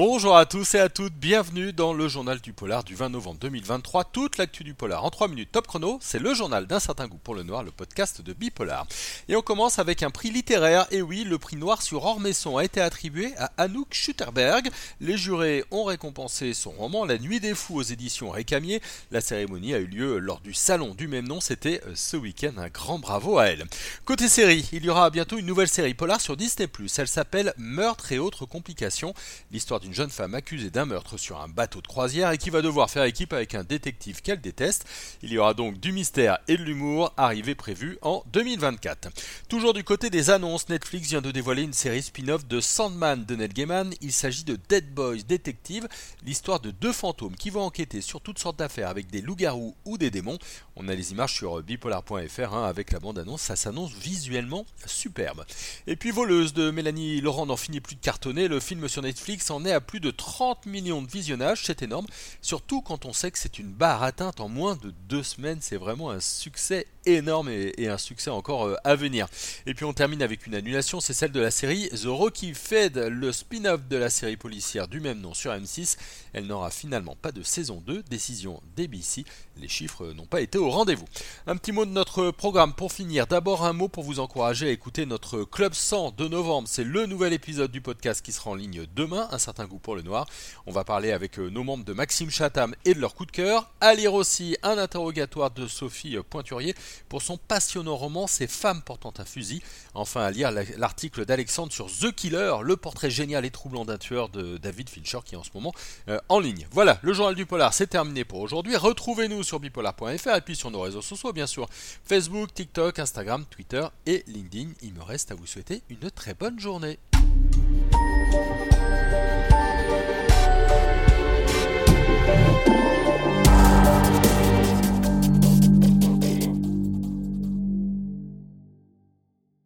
Bonjour à tous et à toutes, bienvenue dans le journal du polar du 20 novembre 2023. Toute l'actu du polar en 3 minutes top chrono, c'est le journal d'un certain goût pour le noir, le podcast de Bipolar. Et on commence avec un prix littéraire, et oui, le prix noir sur Ormesson a été attribué à Anouk Schutterberg. Les jurés ont récompensé son roman La Nuit des Fous aux éditions Récamier. La cérémonie a eu lieu lors du salon du même nom, c'était euh, ce week-end, un grand bravo à elle. Côté série, il y aura bientôt une nouvelle série polar sur Disney+, elle s'appelle Meurtre et autres complications, l'histoire d'une une jeune femme accusée d'un meurtre sur un bateau de croisière et qui va devoir faire équipe avec un détective qu'elle déteste. Il y aura donc du mystère et de l'humour, arrivé prévu en 2024. Toujours du côté des annonces, Netflix vient de dévoiler une série spin-off de Sandman de Ned Gaiman. Il s'agit de Dead Boys Detective, l'histoire de deux fantômes qui vont enquêter sur toutes sortes d'affaires avec des loups-garous ou des démons. On a les images sur bipolar.fr hein, avec la bande-annonce, ça s'annonce visuellement superbe. Et puis Voleuse de Mélanie Laurent n'en finit plus de cartonner, le film sur Netflix en est à plus de 30 millions de visionnages, c'est énorme, surtout quand on sait que c'est une barre atteinte en moins de deux semaines, c'est vraiment un succès énorme et, un succès encore euh, à venir. Et puis on termine avec une annulation, c'est celle de la série The Rocky Fed, le spin-off de la série policière du même nom sur M6. Elle n'aura finalement pas de saison 2, décision d'ABC. Les chiffres n'ont pas été au rendez-vous. Un petit mot de notre programme pour finir. D'abord un mot pour vous encourager à écouter notre Club 100 de novembre. C'est le nouvel épisode du podcast qui sera en ligne demain, un certain goût pour le noir. On va parler avec euh, nos membres de Maxime Chatham et de leur coup de cœur. À lire aussi un interrogatoire de Sophie Pointurier pour son passionnant roman Ces femmes portant un fusil. Enfin à lire l'article d'Alexandre sur The Killer, le portrait génial et troublant d'un tueur de David Fincher qui est en ce moment euh, en ligne. Voilà, le journal du polar c'est terminé pour aujourd'hui. Retrouvez-nous sur bipolar.fr et puis sur nos réseaux sociaux bien sûr. Facebook, TikTok, Instagram, Twitter et LinkedIn. Il me reste à vous souhaiter une très bonne journée.